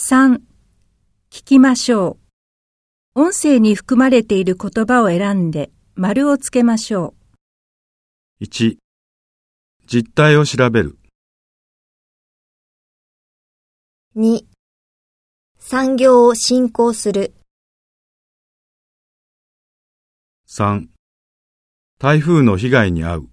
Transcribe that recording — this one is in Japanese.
3. 聞きましょう。音声に含まれている言葉を選んで丸をつけましょう。1、実態を調べる。2、産業を振興する。3、台風の被害に遭う。